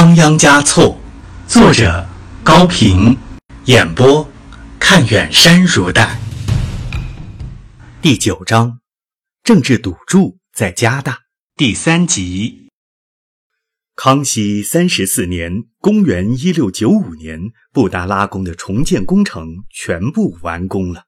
仓央嘉措，作者高平，演播看远山如黛。第九章，政治赌注在加大。第三集。康熙三十四年（公元一六九五年），布达拉宫的重建工程全部完工了。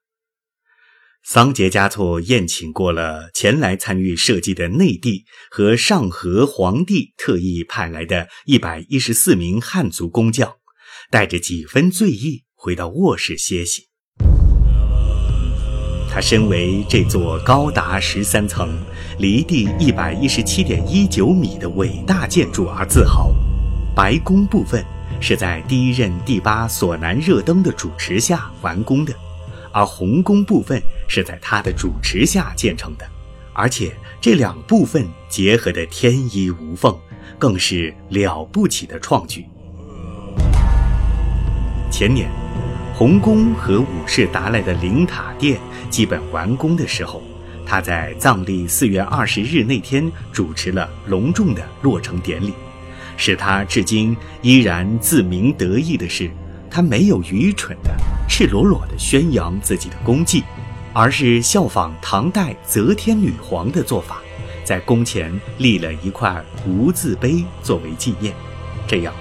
桑杰嘉措宴请过了前来参与设计的内地和上河皇帝特意派来的一百一十四名汉族工匠，带着几分醉意回到卧室歇息。他身为这座高达十三层、离地一百一十七点一九米的伟大建筑而自豪。白宫部分是在第一任第八索南热登的主持下完工的。而红宫部分是在他的主持下建成的，而且这两部分结合的天衣无缝，更是了不起的创举。前年，红宫和五世达赖的灵塔殿基本完工的时候，他在藏历四月二十日那天主持了隆重的落成典礼。使他至今依然自鸣得意的是。他没有愚蠢的、赤裸裸地宣扬自己的功绩，而是效仿唐代则天女皇的做法，在宫前立了一块无字碑作为纪念。这样，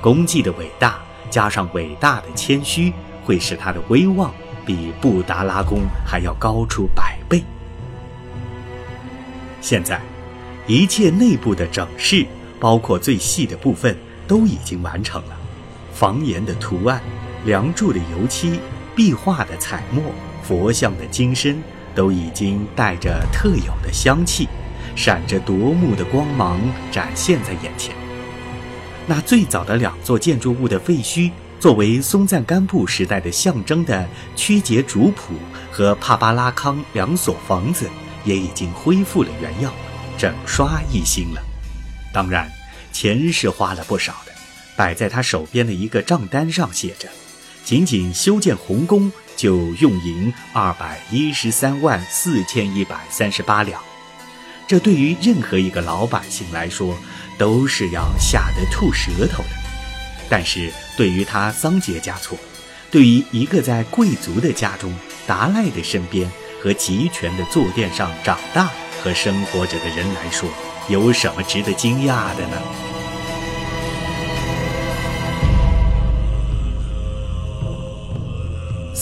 功绩的伟大加上伟大的谦虚，会使他的威望比布达拉宫还要高出百倍。现在，一切内部的整饰，包括最细的部分，都已经完成了。房檐的图案、梁柱的油漆、壁画的彩墨、佛像的金身，都已经带着特有的香气，闪着夺目的光芒展现在眼前。那最早的两座建筑物的废墟，作为松赞干布时代的象征的曲节主谱和帕巴拉康两所房子，也已经恢复了原样，整刷一新了。当然，钱是花了不少的。摆在他手边的一个账单上写着：“仅仅修建红宫就用银二百一十三万四千一百三十八两。”这对于任何一个老百姓来说，都是要吓得吐舌头的。但是对于他桑杰嘉措，对于一个在贵族的家中、达赖的身边和集权的坐垫上长大和生活着的人来说，有什么值得惊讶的呢？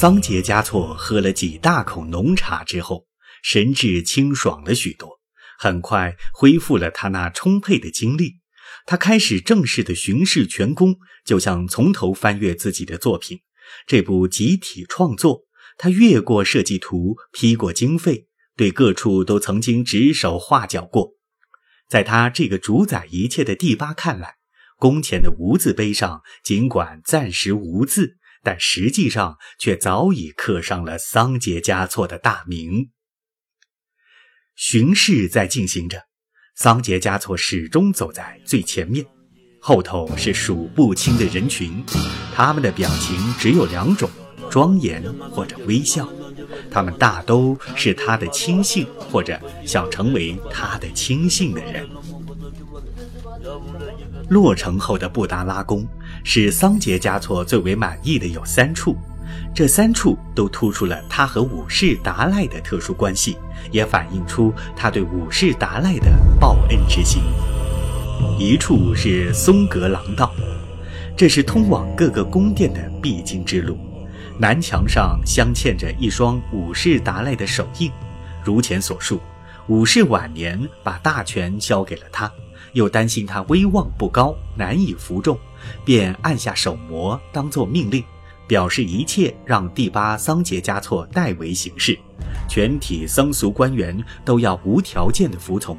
桑杰嘉措喝了几大口浓茶之后，神志清爽了许多，很快恢复了他那充沛的精力。他开始正式的巡视全宫，就像从头翻阅自己的作品。这部集体创作，他阅过设计图，批过经费，对各处都曾经指手画脚过。在他这个主宰一切的第八看来，宫前的无字碑上，尽管暂时无字。但实际上却早已刻上了桑杰嘉措的大名。巡视在进行着，桑杰嘉措始终走在最前面，后头是数不清的人群，他们的表情只有两种：庄严或者微笑。他们大都是他的亲信，或者想成为他的亲信的人。落成后的布达拉宫，使桑杰嘉措最为满意的有三处，这三处都突出了他和五世达赖的特殊关系，也反映出他对五世达赖的报恩之心。一处是松格廊道，这是通往各个宫殿的必经之路，南墙上镶嵌着一双五世达赖的手印，如前所述，五世晚年把大权交给了他。又担心他威望不高，难以服众，便按下手模，当作命令，表示一切让第八桑杰嘉措代为行事，全体僧俗官员都要无条件的服从。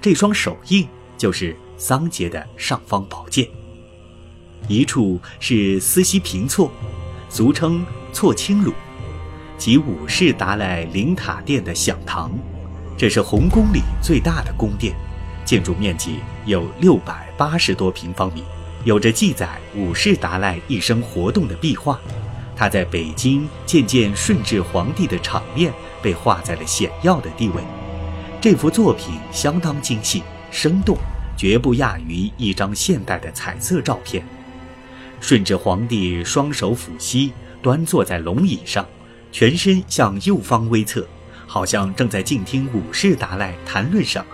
这双手印就是桑杰的尚方宝剑。一处是思西平措，俗称措钦鲁，即五世达赖灵塔殿的享堂，这是红宫里最大的宫殿。建筑面积有六百八十多平方米，有着记载五世达赖一生活动的壁画。他在北京见见顺治皇帝的场面被画在了显要的地位。这幅作品相当精细生动，绝不亚于一张现代的彩色照片。顺治皇帝双手抚膝，端坐在龙椅上，全身向右方微侧，好像正在静听武士达赖谈论什么。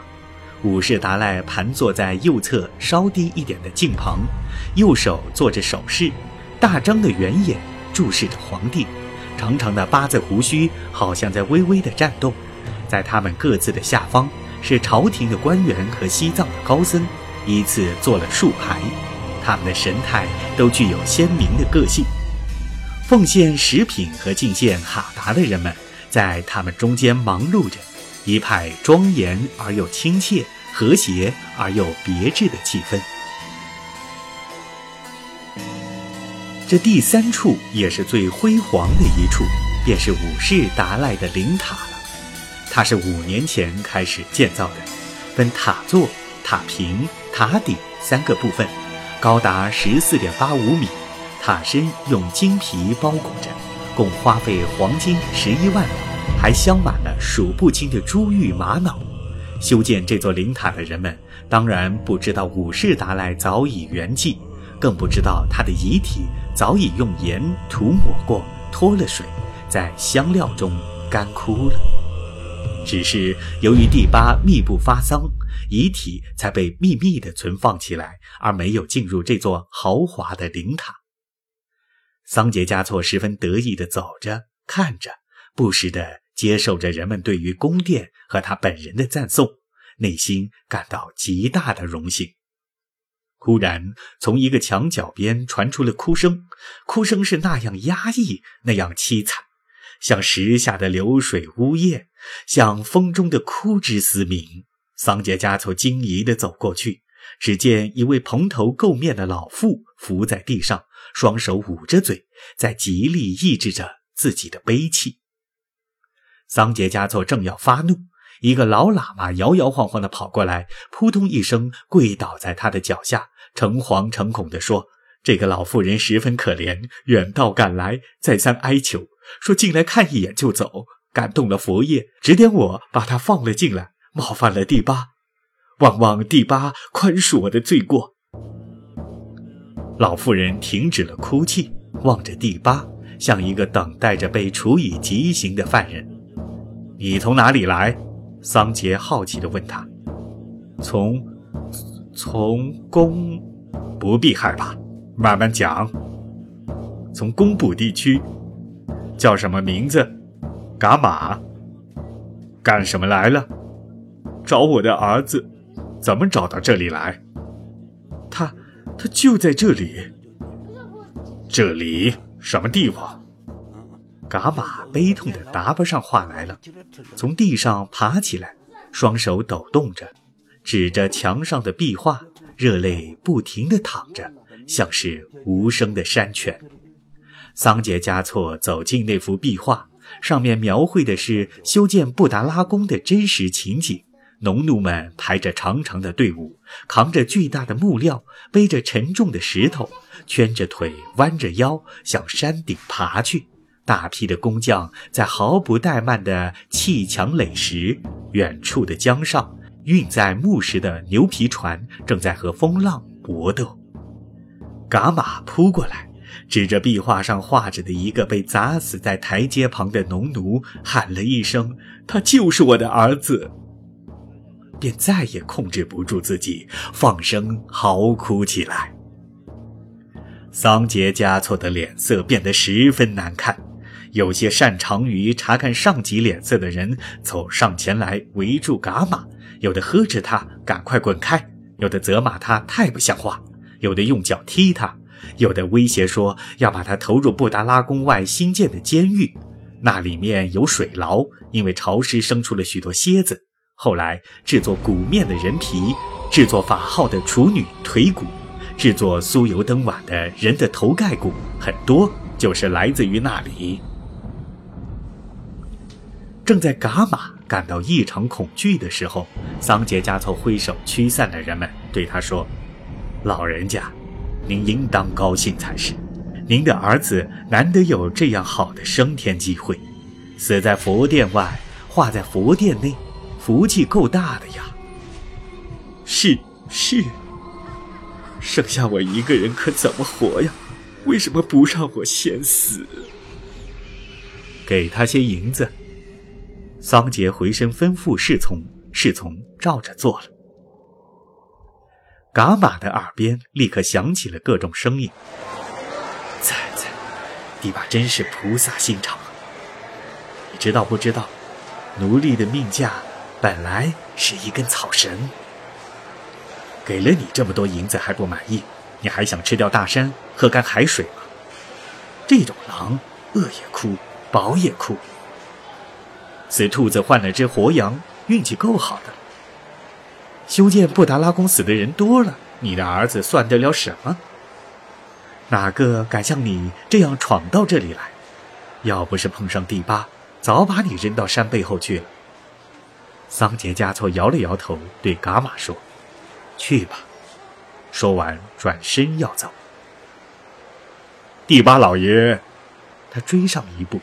武士达赖盘坐在右侧稍低一点的镜旁，右手做着手势，大张的圆眼注视着皇帝，长长的八字胡须好像在微微的颤动。在他们各自的下方，是朝廷的官员和西藏的高僧，依次坐了数排，他们的神态都具有鲜明的个性。奉献食品和敬献哈达的人们，在他们中间忙碌着。一派庄严而又亲切、和谐而又别致的气氛。这第三处也是最辉煌的一处，便是五世达赖的灵塔了。它是五年前开始建造的，分塔座、塔坪、塔顶三个部分，高达十四点八五米，塔身用金皮包裹着，共花费黄金十一万两。还镶满了数不清的珠玉玛瑙。修建这座灵塔的人们，当然不知道五世达赖早已圆寂，更不知道他的遗体早已用盐涂抹过，脱了水，在香料中干枯了。只是由于第八密不发丧，遗体才被秘密地存放起来，而没有进入这座豪华的灵塔。桑杰嘉措十分得意地走着，看着，不时地。接受着人们对于宫殿和他本人的赞颂，内心感到极大的荣幸。忽然，从一个墙角边传出了哭声，哭声是那样压抑，那样凄惨，像石下的流水呜咽，像风中的枯枝嘶鸣。桑杰加措惊疑地走过去，只见一位蓬头垢面的老妇伏在地上，双手捂着嘴，在极力抑制着自己的悲泣。桑杰嘉措正要发怒，一个老喇嘛摇摇晃晃地跑过来，扑通一声跪倒在他的脚下，诚惶诚恐地说：“这个老妇人十分可怜，远道赶来，再三哀求，说进来看一眼就走，感动了佛爷，指点我把她放了进来，冒犯了第八，望望第八宽恕我的罪过。”老妇人停止了哭泣，望着第八，像一个等待着被处以极刑的犯人。你从哪里来？桑杰好奇地问他。从，从宫，不必害怕，慢慢讲。从工部地区，叫什么名字？伽马。干什么来了？找我的儿子。怎么找到这里来？他，他就在这里。这里什么地方？嘎玛悲痛的答不上话来了，从地上爬起来，双手抖动着，指着墙上的壁画，热泪不停地淌着，像是无声的山泉。桑杰嘉措走进那幅壁画，上面描绘的是修建布达拉宫的真实情景：农奴们排着长长的队伍，扛着巨大的木料，背着沉重的石头，蜷着腿，弯着腰，向山顶爬去。大批的工匠在毫不怠慢的砌墙垒石，远处的江上，运载木石的牛皮船正在和风浪搏斗。伽马扑过来，指着壁画上画着的一个被砸死在台阶旁的农奴，喊了一声：“他就是我的儿子。”便再也控制不住自己，放声嚎哭起来。桑杰嘉措的脸色变得十分难看。有些擅长于查看上级脸色的人走上前来围住伽马，有的呵斥他赶快滚开，有的责骂他太不像话，有的用脚踢他，有的威胁说要把他投入布达拉宫外新建的监狱，那里面有水牢，因为潮湿生出了许多蝎子。后来制作鼓面的人皮，制作法号的处女腿骨，制作酥油灯碗的人的头盖骨，很多就是来自于那里。正在伽马感到异常恐惧的时候，桑杰加措挥手驱散了人们，对他说：“老人家，您应当高兴才是。您的儿子难得有这样好的升天机会，死在佛殿外，化在佛殿内，福气够大的呀。”是，是，剩下我一个人可怎么活呀？为什么不让我先死？给他些银子。桑杰回身吩咐侍从，侍从照着做了。噶玛的耳边立刻响起了各种声音：“啧啧，迪巴真是菩萨心肠！你知道不知道，奴隶的命价本来是一根草绳。给了你这么多银子还不满意，你还想吃掉大山，喝干海水吗？这种狼，饿也哭，饱也哭。”死兔子换了只活羊，运气够好的。修建布达拉宫死的人多了，你的儿子算得了什么？哪个敢像你这样闯到这里来？要不是碰上第八，早把你扔到山背后去了。桑杰加措摇了摇头，对噶玛说：“去吧。”说完，转身要走。第八老爷，他追上一步，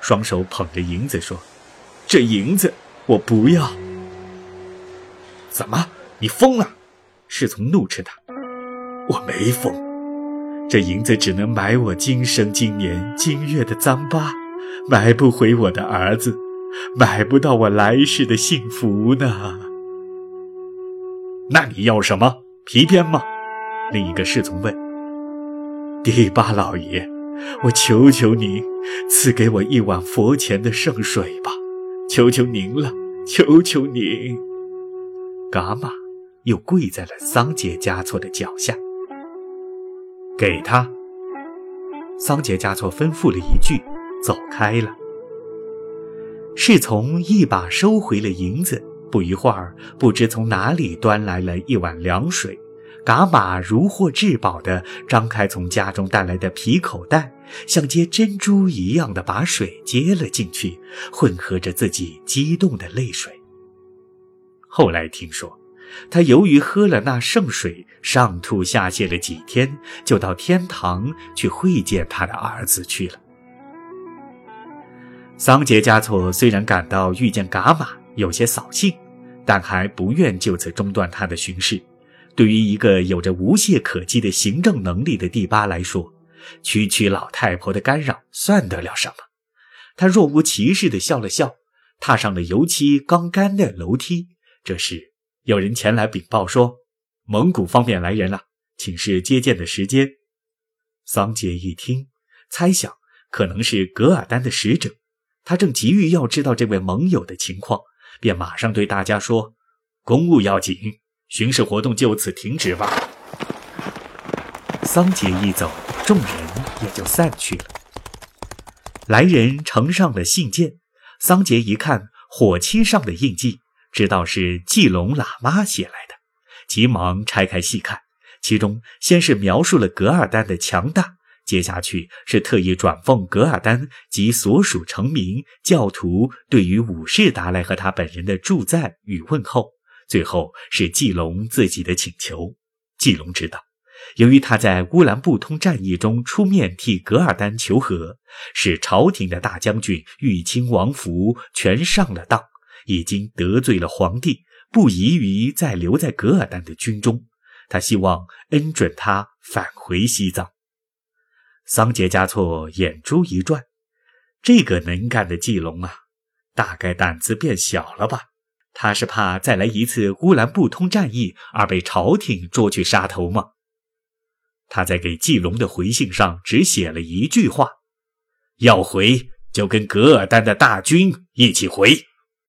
双手捧着银子说。这银子我不要！怎么，你疯了？侍从怒斥他：“我没疯，这银子只能买我今生今年今月的脏疤，买不回我的儿子，买不到我来世的幸福呢。”那你要什么？皮鞭吗？另一个侍从问。第八老爷，我求求你，赐给我一碗佛前的圣水吧。求求您了，求求您！噶玛又跪在了桑杰加措的脚下。给他。桑杰加措吩咐了一句，走开了。侍从一把收回了银子，不一会儿，不知从哪里端来了一碗凉水。噶玛如获至宝的张开从家中带来的皮口袋，像接珍珠一样的把水接了进去，混合着自己激动的泪水。后来听说，他由于喝了那圣水，上吐下泻了几天，就到天堂去会见他的儿子去了。桑杰加措虽然感到遇见噶玛有些扫兴，但还不愿就此中断他的巡视。对于一个有着无懈可击的行政能力的第八来说，区区老太婆的干扰算得了什么？他若无其事地笑了笑，踏上了油漆刚干的楼梯。这时，有人前来禀报说，蒙古方面来人了，请示接见的时间。桑杰一听，猜想可能是噶尔丹的使者，他正急于要知道这位盟友的情况，便马上对大家说：“公务要紧。”巡视活动就此停止吧。桑杰一走，众人也就散去了。来人呈上了信件，桑杰一看火漆上的印记，知道是季龙喇嘛写来的，急忙拆开细看。其中先是描述了噶尔丹的强大，接下去是特意转奉噶尔丹及所属成民教徒对于武士达赖和他本人的祝赞与问候。最后是季龙自己的请求。季龙知道，由于他在乌兰布通战役中出面替噶尔丹求和，使朝廷的大将军玉清王福全上了当，已经得罪了皇帝，不宜于再留在噶尔丹的军中。他希望恩准他返回西藏。桑杰加措眼珠一转，这个能干的季龙啊，大概胆子变小了吧。他是怕再来一次乌兰布通战役而被朝廷捉去杀头吗？他在给季龙的回信上只写了一句话：“要回就跟噶尔丹的大军一起回。”